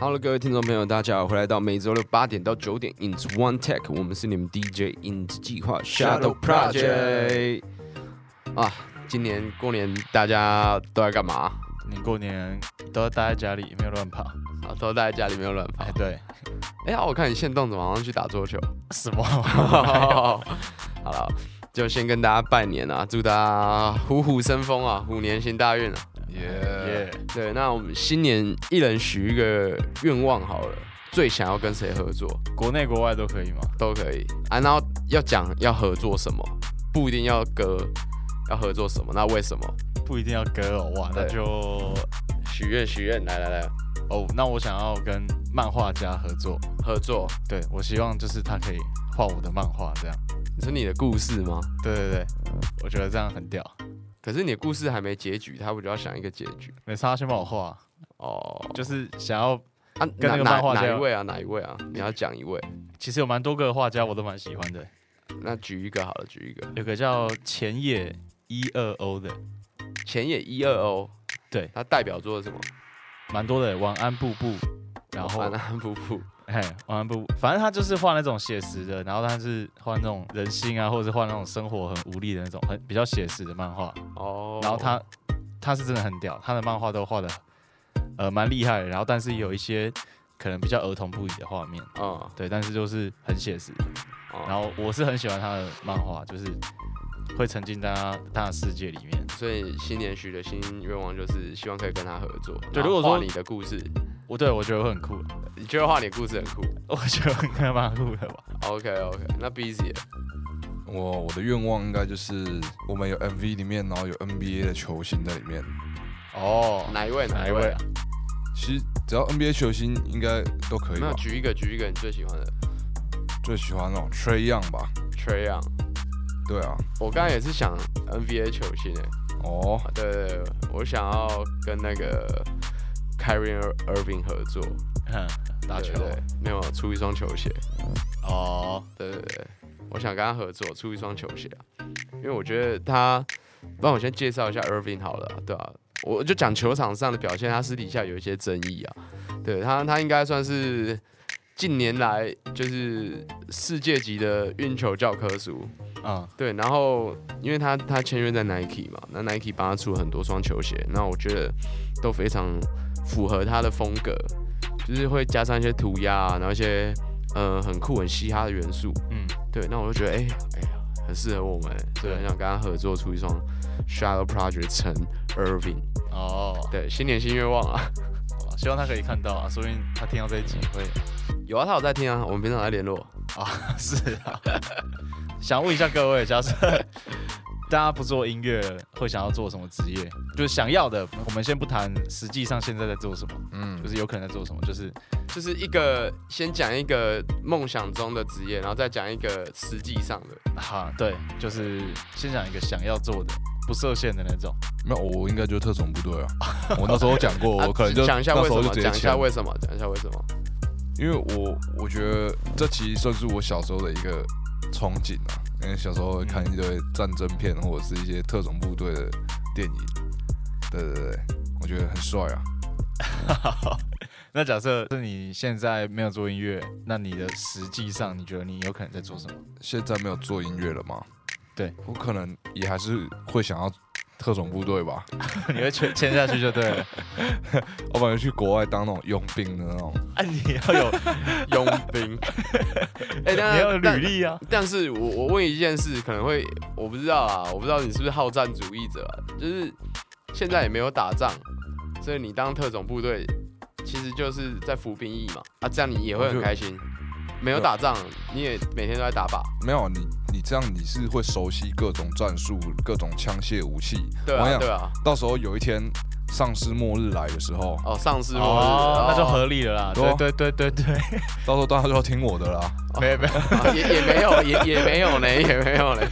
Hello，各位听众朋友，大家好，欢迎来到每周六八点到九点 Into One Tech，我们是你们 DJ In 计划 Shadow Project 啊。今年过年大家都在干嘛？你过年都要待在家里，没有乱跑。啊，都待在家里没有乱跑哎，。对，哎、呀我看你现动怎么好像去打桌球？什么？好了，就先跟大家拜年啊，祝大家虎虎生风啊，虎年行大运啊。耶！耶！对，那我们新年一人许一个愿望好了，最想要跟谁合作国内国外都可以吗？都可以啊。然后要讲要合作什么，不一定要歌，要合作什么？那为什么？不一定要歌哦，哇，那就许愿许愿，来来来，哦，那我想要跟漫画家合作，合作。对我希望就是他可以画我的漫画，这样。你说你的故事吗？对对对，我觉得这样很屌。可是你的故事还没结局，他不就要想一个结局？没差，他先帮我画，哦，就是想要，啊，跟那个哪漫画哪一位啊？哪一位啊？你要讲一位，其实有蛮多个画家我都蛮喜欢的，那举一个好了，举一个。有个叫前野一二 O 的，前野一二 O，对他代表作是什么？蛮多的，晚安布布，然后晚安布布。嘿，晚安布，反正他就是画那种写实的，然后他是画那种人心啊，或者是画那种生活很无力的那种，很比较写实的漫画。哦，然后他他是真的很屌，他的漫画都画的呃蛮厉害的，然后但是有一些可能比较儿童不宜的画面，嗯，对，但是就是很写实。哦然后我是很喜欢他的漫画，就是会沉浸在他他的世界里面。所以新年许的新愿望就是希望可以跟他合作。对如果说你的故事，我对我觉得会很酷，你觉得画你的故事很酷 我觉得很蛮酷的吧。？OK OK，那 Busy 了我我的愿望应该就是我们有 MV 里面，然后有 NBA 的球星在里面。哦，哪一位？哪一位啊？？其实只要 NBA 球星应该都可以吧没有，？举一个，举一个你最喜欢的最喜欢那种 Trey Young 吧？Trey Young。对啊，我刚才也是想 NBA 球星诶，哦，啊对对对，我想要跟那个 Kyrie Irving 合作。哼 打球。对对对没有出一双球鞋。哦，对对对，我想跟他合作出一双球鞋啊，因为我觉得他，帮我先介绍一下 Irving 好了啊、对啊，我就讲球场上的表现，他私底下有一些争议啊，对他他应该算是近年来就是世界级的运球教科书，嗯，对，然后因为他他签约在 Nike 嘛，那 Nike 帮他出了很多双球鞋，那我觉得都非常符合他的风格，就是会加上一些涂鸦啊，然后一些呃很酷很嘻哈的元素，嗯，对，那我就觉得哎哎呀很适合我们，所以很想跟他合作出一双 Shadow Project 乘 Irving，哦，对，新年新愿望啊，哇希望他可以看到啊，说不定他听到这一集会。有啊，他有在听啊，我们平常在联络，啊，是啊。想问一下各位，假设大家不做音乐，会想要做什么职业？就是想要的，我们先不谈实际上现在在做什么，嗯就，是有可能在做什么，就是就是一个先讲一个梦想中的职业，然后再讲一个实际上的。哈，对，就是先讲一个想要做的，不设限的那种。没有，我应该就是特种部队啊。我那时候讲过，啊我可能就 讲一下为什么，讲一下为什么，讲一下为什么。因为我我觉得这其实算是我小时候的一个憧憬啊，因为小时候会看一堆战争片或者是一些特种部队的电影，对对对，我觉得很帅啊。那假设是你现在没有做音乐，那你的实际上你觉得你有可能在做什么？现在没有做音乐了吗？对，我可能也还是会想要特种部队吧，你会签签下去就对了。我本来去国外当那种佣兵的那种。啊，你要有，佣兵。哎、但你要有但履历啊。但是我我问一件事，可能会我不知道啊，我不知道你是不是好战主义者啊？就是现在也没有打仗，所以你当特种部队其实就是在服兵役嘛。啊，这样你也会很开心。没有打仗，你也每天都在打靶。没有你，你这样你是会熟悉各种战术、各种枪械武器。对啊，对啊。到时候有一天丧尸末日来的时候，哦，丧尸末日，哦，那就哦合理了啦。对啊对对对对对，到时候大家就要听我的啦。没 有没有。啊 也也没有，也也没有呢，也没有呢，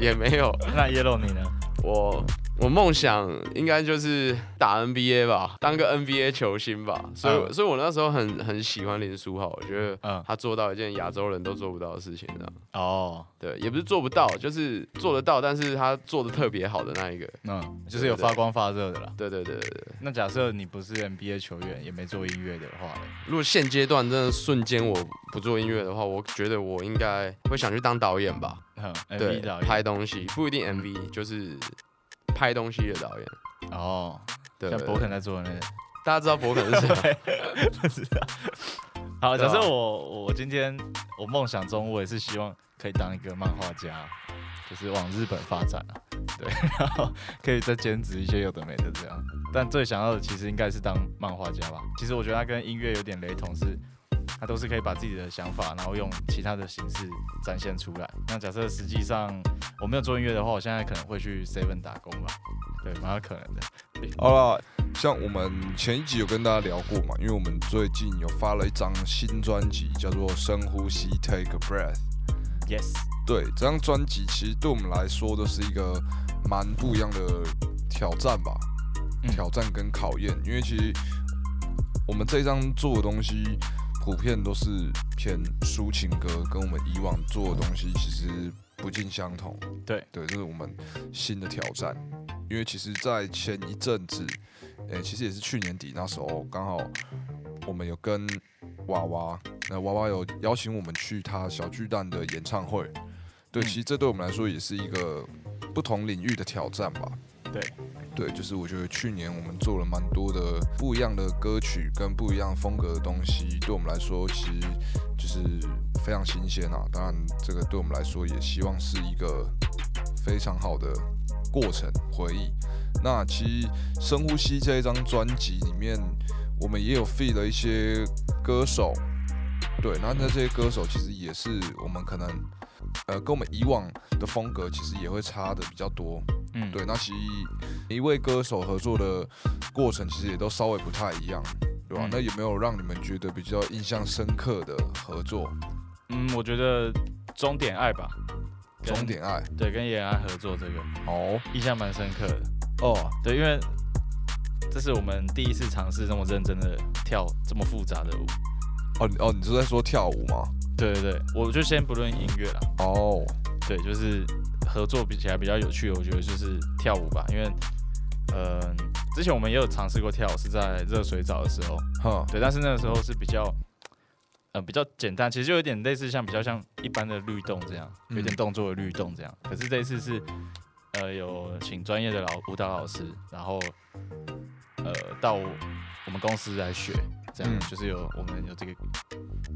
也没有。那 Yellow 你呢？我我梦想应该就是打 NBA 吧，当个 NBA 球星吧。所以，嗯所以我那时候很很喜欢林书豪，我觉得嗯，他做到一件亚洲人都做不到的事情，这样。哦，对，也不是做不到，就是做得到，但是他做的特别好的那一个。嗯，就是有发光发热的啦。对对对对对。那假设你不是 NBA 球员，也没做音乐的话，如果现阶段真的瞬间我不做音乐的话，我觉得我应该会想去当导演吧。嗯对，MV 导，演拍东西不一定 MV，就是拍东西的导演。哦，对，对像博肯在做的那个。大家知道博肯是谁？不知道。好，假设我我今天我梦想中我也是希望可以当一个漫画家，就是往日本发展啊，对，然后可以再兼职一些有的没的这样。但最想要的其实应该是当漫画家吧。其实我觉得它跟音乐有点雷同，是它都是可以把自己的想法，然后用其他的形式展现出来。那假设实际上我没有做音乐的话，我现在可能会去 Seven 打工吧，对，蛮有可能的。好了，像我们前一集有跟大家聊过嘛，因为我们最近有发了一张新专辑，叫做《深呼吸 Take a Breath》。Yes，对，这张专辑其实对我们来说都是一个蛮不一样的挑战吧，嗯挑战跟考验。因为其实我们这张做的东西普遍都是偏抒情歌，跟我们以往做的东西其实不尽相同。对对，这是我们新的挑战。因为其实，在前一阵子，诶、其实也是去年底那时候，刚好我们有跟娃娃，那娃娃有邀请我们去他小巨蛋的演唱会。对，嗯其实这对我们来说也是一个不同领域的挑战吧。对，对，就是我觉得去年我们做了蛮多的不一样的歌曲跟不一样风格的东西，对我们来说其实就是非常新鲜啊。当然，这个对我们来说也希望是一个非常好的过程回忆。那其实深呼吸这一张专辑里面，我们也有 feed 了一些歌手，对，那那这些歌手其实也是我们可能呃跟我们以往的风格其实也会差的比较多。嗯，对，那其实一位歌手合作的过程其实也都稍微不太一样，对吧？嗯那有没有让你们觉得比较印象深刻的合作？嗯，我觉得终点爱吧，终点爱对，跟延安合作这个哦印象蛮深刻的。哦，对，因为这是我们第一次尝试这么认真的跳这么复杂的舞。哦你哦，你是在说跳舞吗？对对对，我就先不论音乐了，哦，对，就是合作比起来比较有趣的，我觉得就是跳舞吧，因为呃，之前我们也有尝试过跳舞，是在热水澡的时候，哼，对，但是那个时候是比较。呃，比较简单，其实就有点类似像比较像一般的律动这样，有点嗯动作的律动这样。可是这一次是，呃，有请专业的老舞蹈老师，然后呃到我们公司来学，这样、嗯就是有我们有这个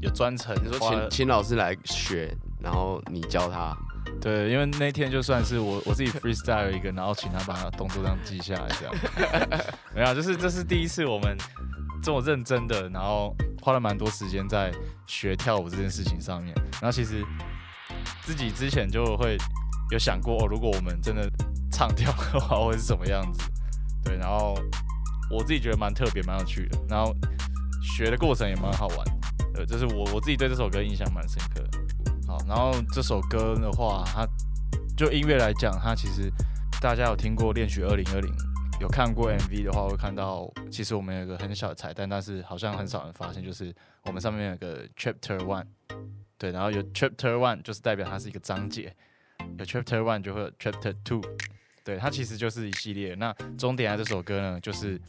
有专程，你说请请老师来学，然后你教他，对，因为那天就算是我我自己 freestyle 一个，然后请他把他动作这样记下来，这样 没有，就是这是第一次我们这么认真的，然后花了蛮多时间在学跳舞这件事情上面。然后其实自己之前就会有想过，哦，如果我们真的唱跳的话，会是什么样子？对，然后我自己觉得蛮特别、蛮有趣的，然后学的过程也蛮好玩。呃，就是我我自己对这首歌印象蛮深刻。好，然后这首歌的话，它就音乐来讲，它其实大家有听过《恋曲二零二零》，有看过 MV 的话，会看到其实我们有个很小的彩蛋，但是好像很少人发现，就是我们上面有个 Chapter One，对，然后有 Chapter One 就是代表它是一个章节，有 Chapter One 就会有 Chapter Two，对，它其实就是一系列。那终点爱这首歌呢，就是《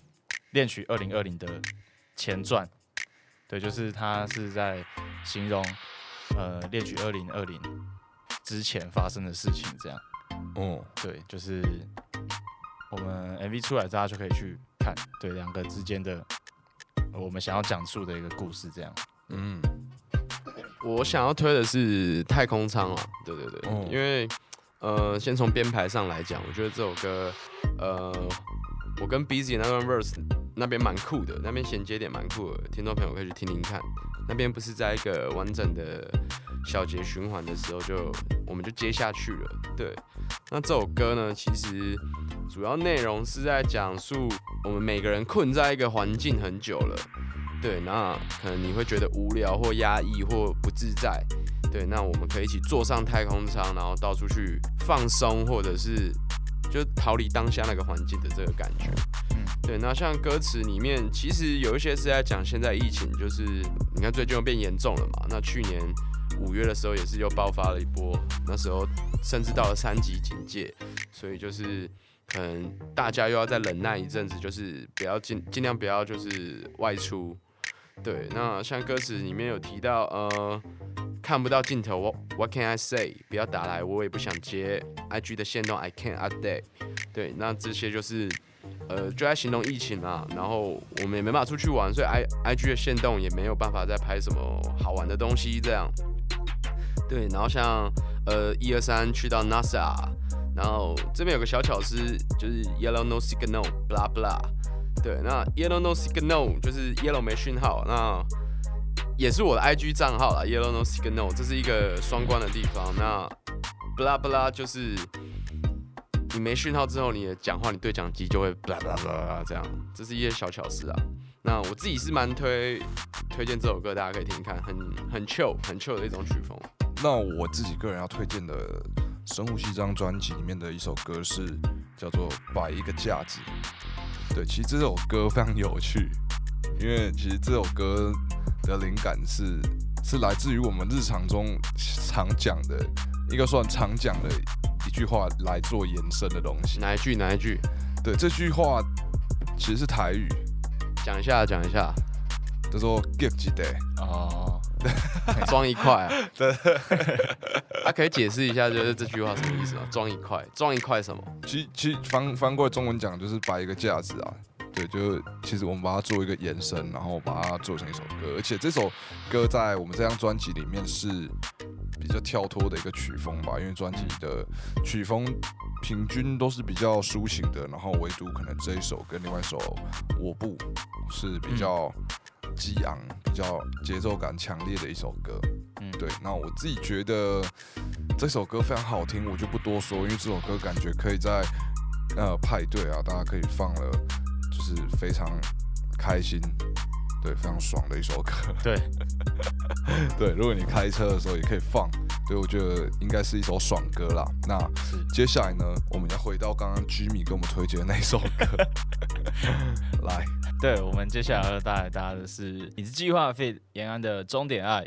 恋曲二零二零》的前传，对，就是它是在形容呃《列举二零二零》之前发生的事情，这样。哦，对，就是我们 MV 出来，大家就可以去看，对两个之间的呃我们想要讲述的一个故事，这样。嗯，我想要推的是太空舱啊，对对对，哦因为呃，先从编排上来讲，我觉得这首歌，呃，我跟 Busy 那段 verse 那边蛮酷的，那边衔接点蛮酷的，听众朋友可以去听听看。那边不是在一个完整的小节循环的时候就我们就接下去了，对。那这首歌呢，其实主要内容是在讲述我们每个人困在一个环境很久了，对，那可能你会觉得无聊或压抑或不自在，对，那我们可以一起坐上太空舱，然后到处去放松，或者是就逃离当下那个环境的这个感觉。对，那像歌词里面，其实有一些是在讲现在疫情，就是你看最近又变严重了嘛。那去年五月的时候也是又爆发了一波，那时候甚至到了三级警戒，所以就是可能大家又要再忍耐一阵子，就是不要尽尽量不要就是外出。对，那像歌词里面有提到，呃，看不到尽头，What What can I say？不要打来，我也不想接。IG 的线动 I can't update。对，那这些就是，呃，就在形容疫情啊。然后我们也没办法出去玩，所以 I IG 的限动也没有办法再拍什么好玩的东西这样。对，然后像呃一二三去到 NASA，然后这边有个小巧思，就是 Yellow no signal，blah blah。对，那 Yellow no signal 就是 Yellow 没讯号，那也是我的 IG 账号啦，Yellow no signal，这是一个双关的地方。那 blah blah 就是你没讯号之后，你的讲话，你对讲机就会 blah blah blah 这样，这是一些小巧思啊。那我自己是蛮推推荐这首歌，大家可以听听看，很很 chill 很 chill 的一种曲风。那我自己个人要推荐的《深呼吸》这张专辑里面的一首歌是叫做《摆一个架子》。对，其实这首歌非常有趣，因为其实这首歌的灵感是是来自于我们日常中常讲的一个算常讲的一句话来做延伸的东西。哪一句？哪一句？对，这句话其实是台语，讲一下，讲一下，叫做 “give 几 day”。哦，装一块、啊。对。他，可以解释一下，就是这句话什么意思吗？装一块，装一块什么？其其实翻翻过来中文讲就是摆一个架子啊，对，就是其实我们把它做一个延伸，然后把它做成一首歌，而且这首歌在我们这张专辑里面是比较跳脱的一个曲风吧，因为专辑的曲风平均都是比较抒情的，然后唯独可能这一首跟另外一首《我不》是比较激昂、比较节奏感强烈的一首歌。嗯，对，那我自己觉得这首歌非常好听，我就不多说，因为这首歌感觉可以在呃派对啊，大家可以放了，就是非常开心，对，非常爽的一首歌。对，对，如果你开车的时候也可以放，所以我觉得应该是一首爽歌啦。那接下来呢，我们要回到刚刚 Jimmy 给我们推荐的那首歌，来，对，我们接下来要带来大家的是你是计划 fit 延安的终点爱。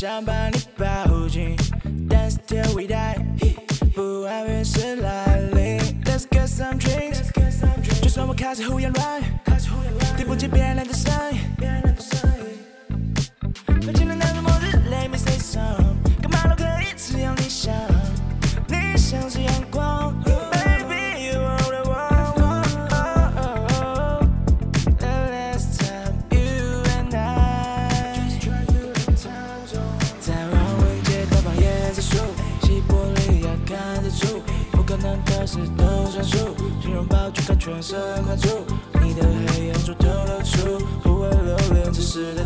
想把你抱紧，Dance till we die，不安越是来临。Let's get some drinks，就算我开始胡言乱语，听不见别人的声音。抱去看全身关注，你的黑眼珠透露出不会留恋此时的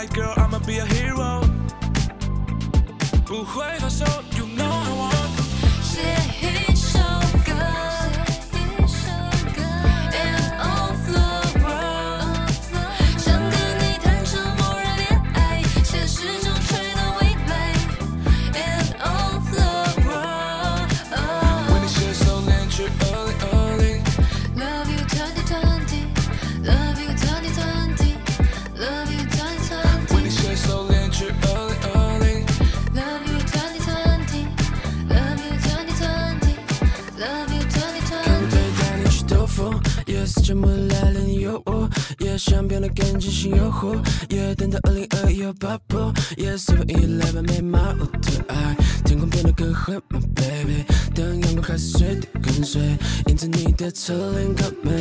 right, girl, I'ma be a hero。不会放手。变得更清醒诱惑，也等到二零二一有爆破，Yes Seven Eleven 没骂我的爱，天空变得更灰，My baby，当阳光开始随地跟随，印着你的侧脸靠美。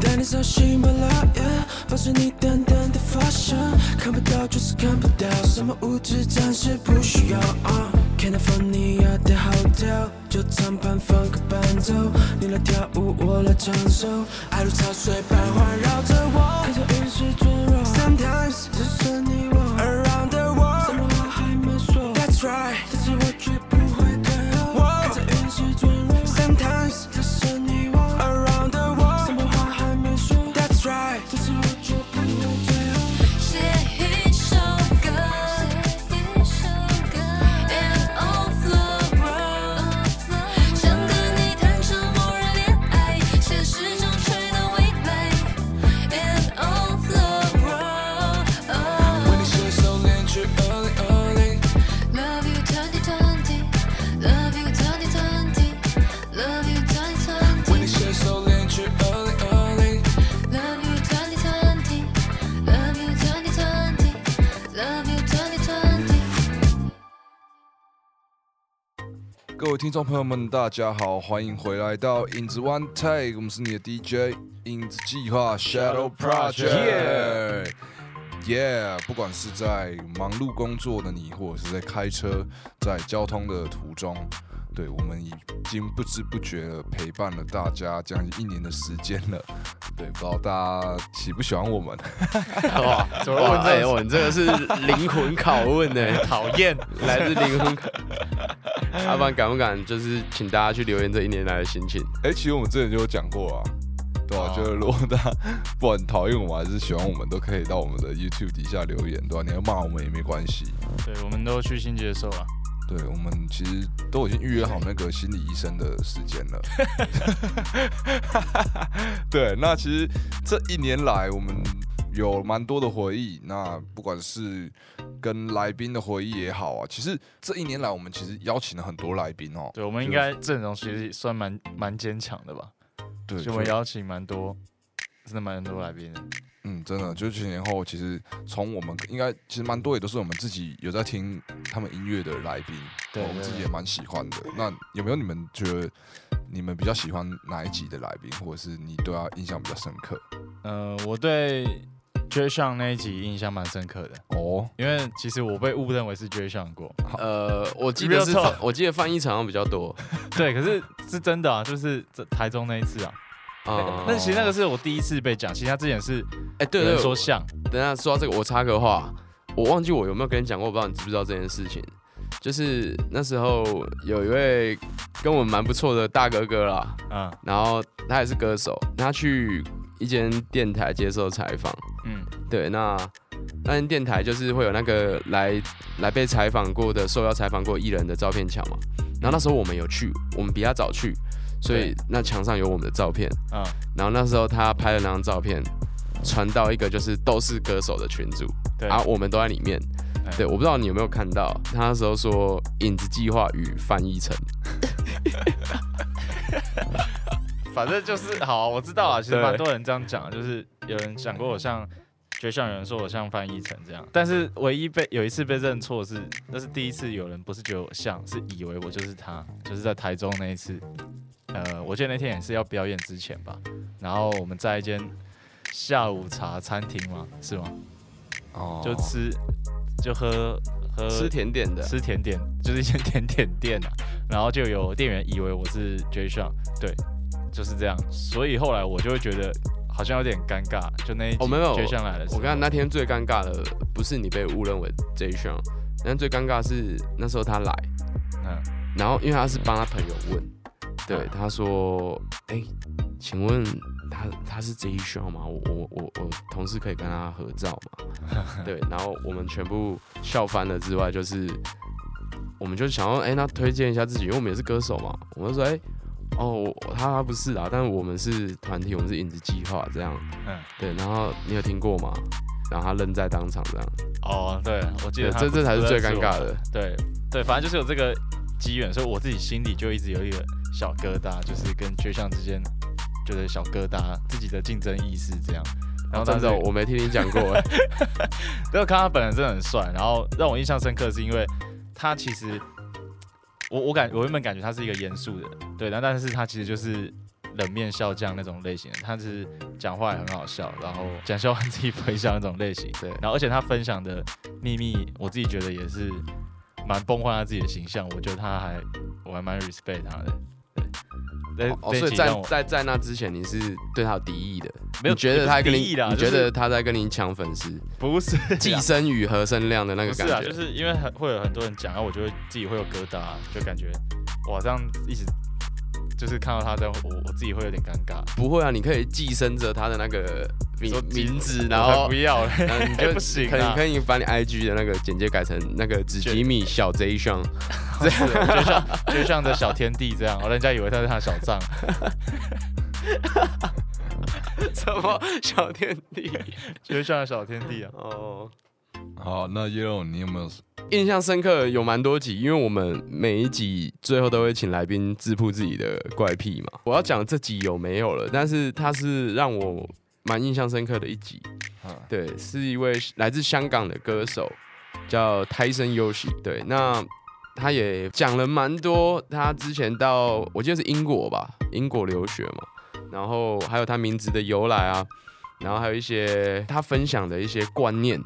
带你扫兴巴拉耶，保持你淡淡的发香，看不到就是看不到，什么物质暂时不需要。啊 California 的 hotel，就长盘放个伴奏，你来跳舞，我来唱首，爱如潮水般环绕着我，看着云石坠落。Sometimes 只剩你我，Around the world，什么话还没说，That's right，但是我绝不会退后，看着云石坠落。Sometimes 位听众朋友们，大家好，欢迎回来到影子 One Take，我们是你的 DJ 影子计划 Shadow Project。Yeah，不管是在忙碌工作的你，或者是在开车、在交通的途中，对我们已经不知不觉的陪伴了大家将近一年的时间了。对，不知道大家喜不喜欢我们？哇，怎么问这哎，我你这个是灵魂拷问呢，讨厌，来自灵魂拷。阿凡敢不敢就是请大家去留言这一年来的心情？哎、其实我们之前就有讲过啊，对吧、哦就是如果大家不管讨厌我们还是喜欢我们，都可以到我们的 YouTube 底下留言，对吧、你要骂我们也没关系。对，我们都虚心接受啊。对，我们其实都已经预约好那个心理医生的时间了。对，那其实这一年来，我们有蛮多的回忆。那不管是跟来宾的回忆也好啊，其实这一年来，我们其实邀请了很多来宾哦。对，我们应该阵容其实算蛮蛮坚强的吧？对，所以我们邀请蛮多，真的蛮多来宾的。嗯，真的，就是前年后，其实从我们应该其实蛮多也都是我们自己有在听他们音乐的来宾，对我们自己也蛮喜欢的。那有没有你们觉得你们比较喜欢哪一集的来宾，或者是你对他印象比较深刻？呃，我对 J 上那一集印象蛮深刻的，哦，因为其实我被误认为是 J 上过。呃，我记得是我记得翻译场上比较多。对，可是是真的啊，就是这台中那一次啊。啊，但其实那个是我第一次被讲，其实他之前是哎，对对，人说像，等下说到这个，我插个话，我忘记我有没有跟你讲过，我不知道你知不知道这件事情。就是那时候有一位跟我们蛮不错的大哥哥啦，嗯。然后他也是歌手，他去一间电台接受采访，嗯，对，那那间电台就是会有那个来来被采访过的受邀采访过艺人的照片墙嘛，然后那时候我们有去，我们比他早去，所以那墙上有我们的照片，嗯。然后那时候他拍的那张照片传到一个就是都是歌手的群组，对。啊，我们都在里面。哎。对，我不知道你有没有看到，他那时候说“影子计划”与翻译成，反正就是好啊、我知道啊，其实蛮多人这样讲，就是有人讲过我像，学校有人说我像翻译成这样，但是唯一被有一次被认错是，那是第一次有人不是觉得我像，是以为我就是他，就是在台中那一次，呃，我记得那天也是要表演之前吧，然后我们在一间下午茶餐厅嘛，是吗？哦就吃就喝喝吃甜点的，吃甜点，就是一间 甜点店啊，然后就有店员以为我是 J Sean，，对，就是这样，所以后来我就会觉得好像有点尴尬，就那一集哦没有 J 上来的时候，我看那天最尴尬的不是你被误认为 J 项，但最尴尬是那时候他来，嗯然后因为他是帮他朋友问，对嗯，他说：“哎、请问他他是 J 项吗？我我我我同事可以跟他合照吗？” 对，然后我们全部笑翻了之外，就是我们就想要哎、那推荐一下自己，因为我们也是歌手嘛，我们就说哎。哦，他他不是啊，但是我们是团体，我们是影子计划这样，嗯，对，然后你有听过吗？然后他愣在当场这样，哦，对，我记，得这这才是最尴尬，的。对对，反正就是有这个机缘，所以我自己心里就一直有一个小疙瘩，就是跟 J 上之间觉得小疙瘩，自己的竞争意识这样。然后但是我没听你讲过，哎 但我看他本人真的很帅，然后让我印象深刻是因为他其实，我我感我原本感觉他是一个严肃的人，对，但但是他其实就是冷面笑匠那种类型的，他是讲话也很好笑，然后讲笑话自己不会笑那种类型，对然后而且他分享的秘密，我自己觉得也是蛮崩坏他自己的形象，我觉得他还我还蛮 respect 他的，对，哦，这所以在在在那之前你是对他有敌意的，没有你觉得他跟你，你觉得他在跟你抢粉丝，不是寄生与和生量的那个不是啊，感觉，就是因为很会有很多人讲，然后我就会自己会有疙瘩，就感觉哇这样一直就是看到他这样，我我自己会有点尴尬。不会啊，你可以寄生着他的那个名名字，然后不要了，然后你 就不行啊可以可以把你 IG 的那个简介改成那个只吉米小 J 上，这样就像就像的小天地这样，哦人家以为他是他的小账，什么小天地？就像小天地啊。哦，好，那 Yellow 你有没有？印象深刻有蛮多集，因为我们每一集最后都会请来宾自曝自己的怪癖嘛。我要讲这集有没有了，但是它是让我蛮印象深刻的一集。啊对，是一位来自香港的歌手，叫泰森优喜。对，那他也讲了蛮多，他之前到我记得是英国吧，英国留学嘛，然后还有他名字的由来啊，然后还有一些他分享的一些观念。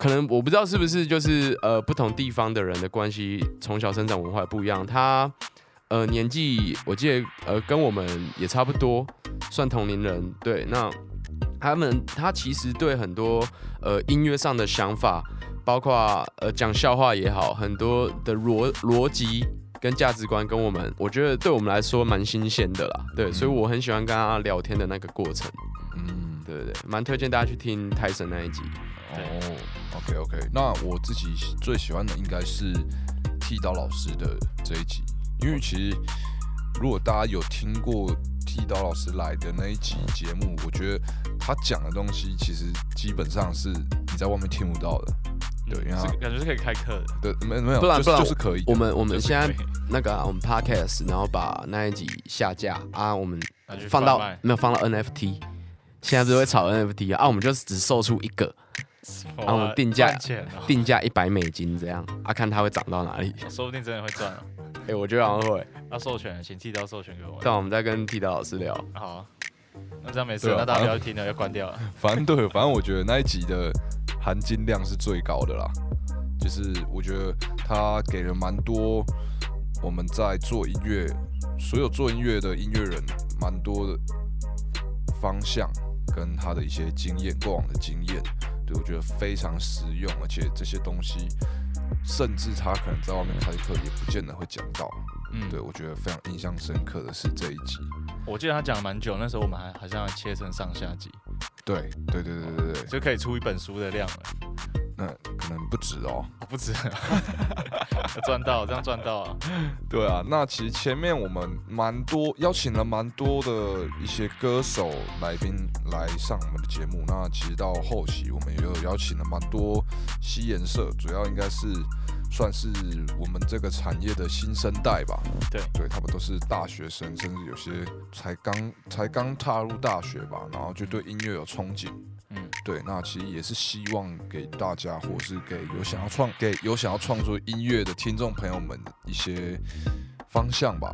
可能我不知道是不是就是呃不同地方的人的关系，从小生长文化不一样。他呃年纪我记得呃跟我们也差不多，算同龄人。对，那他们他其实对很多呃音乐上的想法，包括呃讲笑话也好，很多的逻逻辑跟价值观跟我们，我觉得对我们来说蛮新鲜的啦。对，所以我很喜欢跟他聊天的那个过程。嗯，对对对，蛮推荐大家去听泰森那一集。哦，OK OK，那我自己最喜欢的应该是剃刀老师的这一集，因为其实如果大家有听过剃刀老师来的那一集节目，我觉得他讲的东西其实基本上是你在外面听不到的。对，因为感觉是可以开课的。对没没有，不然不然就是可以。我们我们就是现在那个啊、我们 podcast，然后把那一集下架啊，我们放到没有放到 NFT，现在不是会炒 NFT 啊，啊，我们就只售出一个，哇啊我们定价哦，定价一百美金这样啊，看它会涨到哪里。说不定真的会赚哦。哎、我觉得好像会。要授权，请剃刀授权给我们。但我们再跟剃刀老师聊。好啊，那这样没事，啊那大家不要听了，要关掉了。反正 对，反正我觉得那一集的含金量是最高的啦。就是我觉得他给了蛮多我们在做音乐，所有做音乐的音乐人蛮多的方向跟他的一些经验，过往的经验，对我觉得非常实用，而且这些东西甚至他可能在外面开课也不见得会讲到。嗯，对我觉得非常印象深刻的是这一集。我记得他讲了蛮久，那时候我们还好像切成上下集，对对对对对对，就可以出一本书的量了。那可能不止哦。不止，赚到，这样赚到啊！对啊，那其实前面我们蛮多邀请了蛮多的一些歌手来宾来上我们的节目。那其实到后期我们也有邀请了蛮多西颜色，主要应该是算是我们这个产业的新生代吧。对对他们都是大学生，甚至有些才刚才刚踏入大学吧，然后就对音乐有憧憬。嗯，对，那其实也是希望给大家，或是给有想要创给有想要创作音乐的听众朋友们一些方向吧，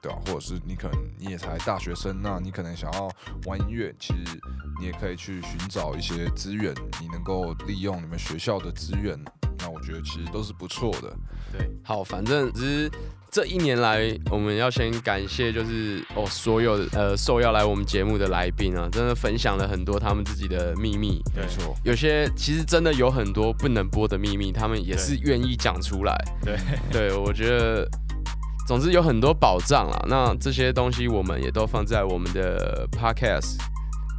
对啊，或者是你可能你也才大学生，那你可能想要玩音乐，其实你也可以去寻找一些资源，你能够利用你们学校的资源，那我觉得其实都是不错的。对，好，反正只是这一年来，我们要先感谢，就是哦，所有的呃受邀来我们节目的来宾啊，真的分享了很多他们自己的秘密。没错，有些其实真的有很多不能播的秘密，他们也是愿意讲出来。对，对，我觉得，总之有很多保障啦。那这些东西我们也都放在我们的 podcast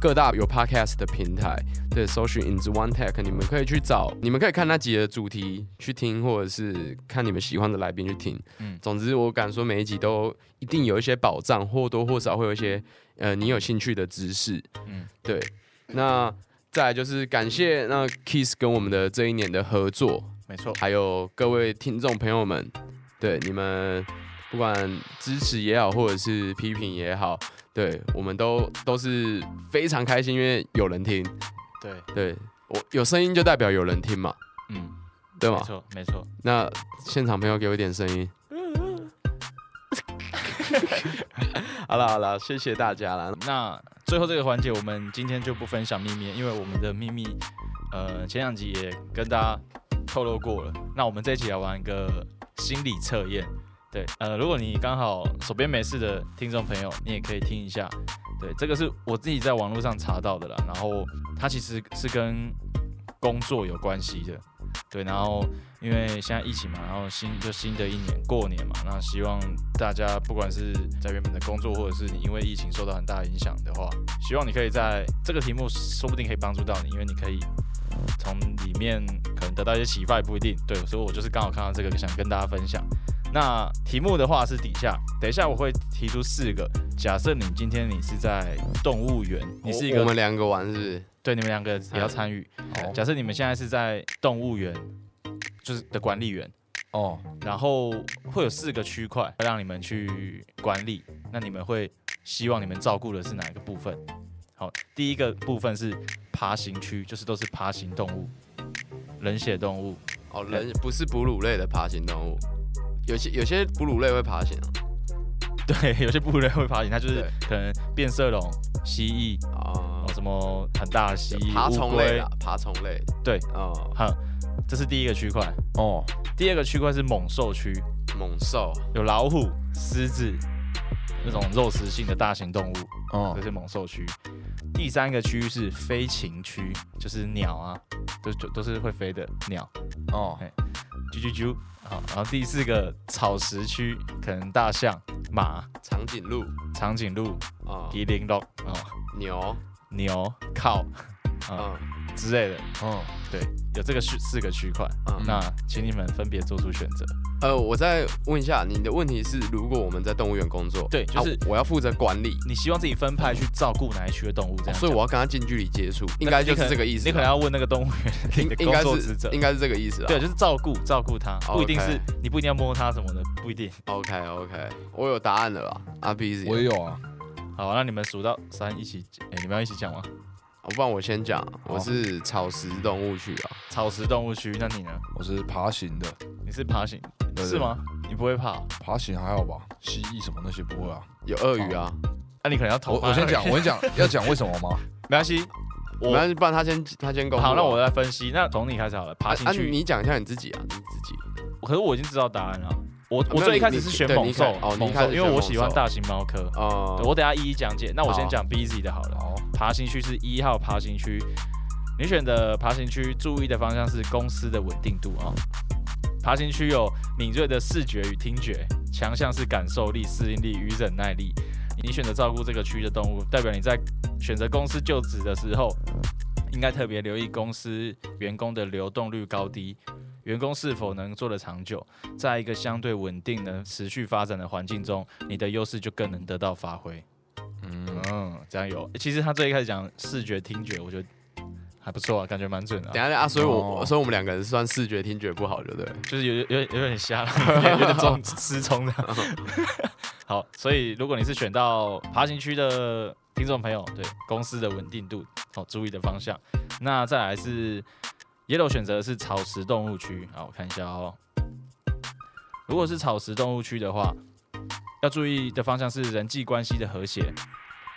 各大有 podcast 的平台，对，搜寻 In the One Tech，你们可以去找，你们可以看那集的主题去听，或者是看你们喜欢的来宾去听。嗯总之我敢说每一集都一定有一些保障，或多或少会有一些呃你有兴趣的知识。嗯，对。那再来就是感谢那 Kiss 跟我们的这一年的合作，没错，还有各位听众朋友们，对你们不管支持也好，或者是批评也好，对我们都都是非常开心，因为有人听。对，对我有声音就代表有人听嘛，嗯，对吗？没错，没错。那现场朋友给我一点声音。好了好了，谢谢大家了。那最后这个环节，我们今天就不分享秘密，因为我们的秘密，呃，前两集也跟大家透露过了。那我们这一集来玩一个心理测验。对，呃，如果你刚好手边没事的听众朋友，你也可以听一下。对，这个是我自己在网络上查到的啦，然后它其实是跟工作有关系的。对，然后因为现在疫情嘛，然后新就新的一年过年嘛，那希望大家不管是在原本的工作，或者是你因为疫情受到很大影响的话，希望你可以在这个题目说不定可以帮助到你，因为你可以从里面可能得到一些启发，也不一定。对，所以我就是刚好看到这个，想跟大家分享。那题目的话是底下，等一下我会提出四个。假设你今天你是在动物园，你是一个我我们两个玩是不是？对，你们两个也要参与。好假设你们现在是在动物园，就是的管理员，哦，然后会有四个区块让你们去管理，那你们会希望你们照顾的是哪一个部分？好，第一个部分是爬行区，就是都是爬行动物，冷血动物。哦，人不是哺乳类的爬行动物，有些有些哺乳类会爬行啊。对，有些哺乳类会爬行，它就是可能变色龙、蜥蜴，啊哦，什么很大的蜥蜴、爬虫类啦，，爬虫类。对，哦，好，这是第一个区块。哦，第二个区块是猛兽区，猛兽。有老虎、狮子那种肉食性的大型动物，哦这，是猛兽区。第三个区域是飞禽区，就是鸟啊，都就都是会飞的鸟，哦，啾啾啾。好，然后第四个草食区，可能大象、马、长颈鹿。长颈鹿、啊，麒麟龙哦、牛，牛、靠啊、嗯之类的，嗯，对，有这个区四个区块。嗯。那请你们分别做出选择。呃，我再问一下，你的问题是，如果我们在动物园工作，对就是啊我要负责管理，你希望自己分派去照顾哪一区的动物？这样讲、所以我要跟他近距离接触，应该就是这个意思吧。你可能要问那个动物园应的应该工作职责，是应该是这个意思啊。对，就是照顾照顾它，哦不一定 OK 是你不一定要摸它什么的，不一定。OK OK，我有答案了啦。阿 B 我也有啊，好，那你们数到三一起，哎、你们要一起讲吗？好不然我先讲，我是草食动物区啊。草食动物区，那你呢？我是爬行的，你是爬行对是？吗？你不会怕？爬行还好吧？蜥蜴什么那些不会啊。有鳄鱼啊，那、你可能要投我我先讲，我先讲，要讲为什么吗？没关系。我不然他先他先公布啊。好，那我来分析。那从你开始好了，爬行啊，区。你讲一下你自己啊，你自己。可是我已经知道答案了。我我最一开始是选猛兽猛兽，因为我喜欢大型猫科。哦，我等下一一讲解。那我先讲 B Z 的好了。好，爬行区是一号爬行区，你选的爬行区注意的方向是公司的稳定度啊、爬行区有敏锐的视觉与听觉，强项是感受力、适应力与忍耐力。你选择照顾这个区的动物，代表你在选择公司就职的时候，应该特别留意公司员工的流动率高低，员工是否能做得长久。在一个相对稳定、能持续发展的环境中，你的优势就更能得到发挥。嗯，嗯，这样有。其实他最一开始讲视觉、听觉，我觉得还不错啊，感觉蛮准的啊、等下啊，所以我哦所以我们两个人算视觉听觉不好，对不对？就是有有有有点瞎，有点有点中失聪的。好，所以如果你是选到爬行区的听众朋友，对公司的稳定度哦，注意的方向。那再来是 yellow 选择是草食动物区，好，我看一下哦。如果是草食动物区的话，要注意的方向是人际关系的和谐。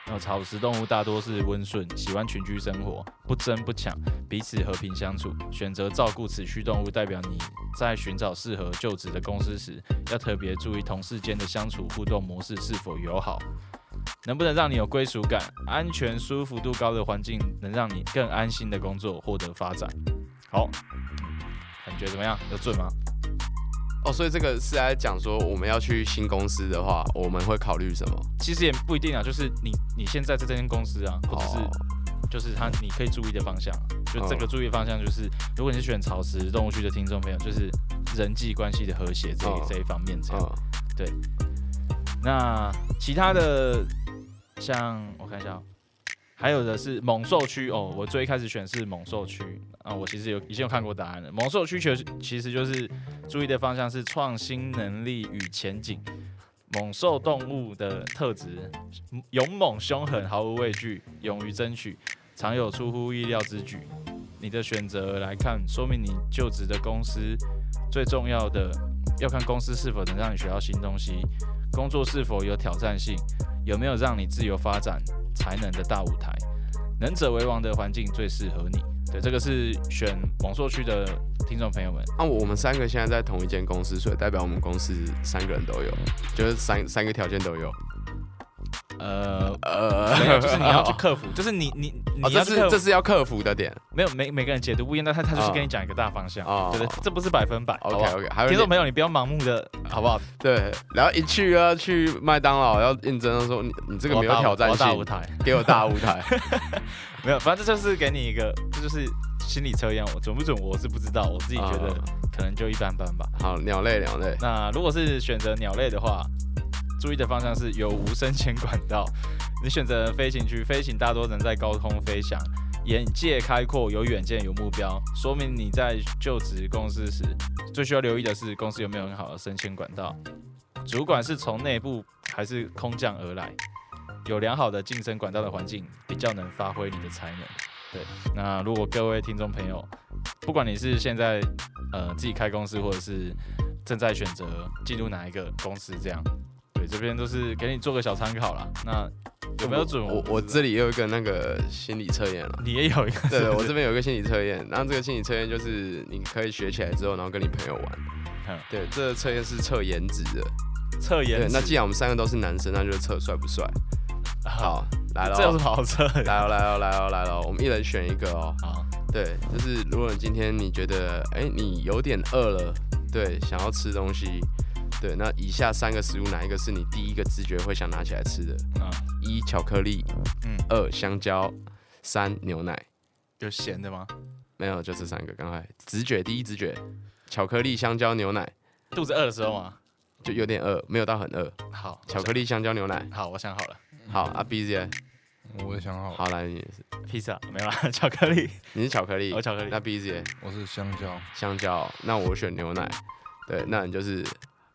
那草食动物大多是温顺，喜欢群居生活，不争不抢，彼此和平相处。选择照顾此区动物，代表你在寻找适合就职的公司时，要特别注意同事间的相处互动模式是否友好，能不能让你有归属感，安全舒服度高的环境，能让你更安心的工作，获得发展。好，感觉怎么样？有准吗？哦，所以这个是在讲说我们要去新公司的话，我们会考虑什么？其实也不一定啊，就是你你现在在这间公司啊，或者是哦就是他你可以注意的方向啊，就这个注意的方向就是，如果你是选草食动物区的听众朋友，就是人际关系的和谐这这一方面这样。对，那其他的像我看一下哦，还有的是猛兽区哦，我最一开始选是猛兽区啊，我其实有已经有看过答案了。猛兽区其实其实就是注意的方向是创新能力与前景。猛兽动物的特质，勇猛凶狠，毫无畏惧，勇于争取，常有出乎意料之举。你的选择来看，说明你就职的公司最重要的要看公司是否能让你学到新东西，工作是否有挑战性，有没有让你自由发展才能的大舞台。能者为王的环境最适合你。对，这个是选网硕区的听众朋友们。那、我们三个现在在同一间公司，所以代表我们公司三个人都有，就是三三个条件都有。呃，呃，没有，就是你要去克服，就是你你哦，这你要去克服。是这是要克服的点。没有每每个人解读不一样，但他他就是哦跟你讲一个大方向，哦对对，这不是百分百。好 OK 不好 OK，还有听众朋友，你不要盲目的，好不好？对，然后一去啊去麦当劳要应征，说你你这个没有挑战大舞台，给我大舞台。没有，反正这就是给你一个，这就是心理测验，我准不准我是不知道，我自己觉得哦可能就一般般吧。好，鸟类鸟类，那如果是选择鸟类的话，注意的方向是有无升迁管道。你选择飞行区，飞行大多能在高空飞翔，眼界开阔，有远见，有目标，说明你在就职公司时，最需要留意的是公司有没有很好的升迁管道，主管是从内部还是空降而来，有良好的晋升管道的环境，比较能发挥你的才能。对，那如果各位听众朋友，不管你是现在呃自己开公司，或者是正在选择进入哪一个公司，这样，对，这边都是给你做个小参考啦。那有没有准？我我这里也有一个那个心理测验了。你也有一个对，我这边有一个心理测验，然后这个心理测验就是你可以学起来之后，然后跟你朋友玩嗯。对，这个测验是测颜值的。测颜值。那既然我们三个都是男生，那就是测帅不帅。好，来了，这有什么好测？来了来了来了来了，我们一人选一个哦。好，对，就是如果你今天你觉得，哎、你有点饿了，对，想要吃东西，对，那以下三个食物哪一个是你第一个直觉会想拿起来吃的？嗯，一巧克力，嗯二香蕉，三牛奶。有咸的吗？没有，就这三个。刚才直觉，第一直觉，巧克力、香蕉、牛奶，肚子饿的时候吗？就有点饿，没有到很饿。好，巧克力、香蕉、牛奶。好，我想好了，好，阿，B Z，我也想好了，好来，你是披萨没有啦，巧克力，你是巧克力 我，巧克力那。B Z 我是香蕉，香蕉，那我选牛奶。对，那你就是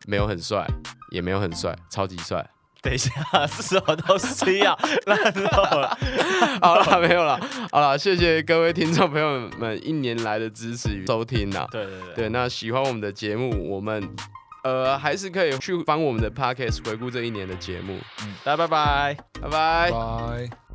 没有很帅，也没有很帅，超级帅。等一下，是什么东西啊？烂透了。好了，没有了，好了，谢谢各位听众朋友们一年来的支持与收听呐。对对对。对，那喜欢我们的节目，我们呃还是可以去帮我们的 podcast 回顾这一年的节目。嗯，大家拜拜。拜拜。拜。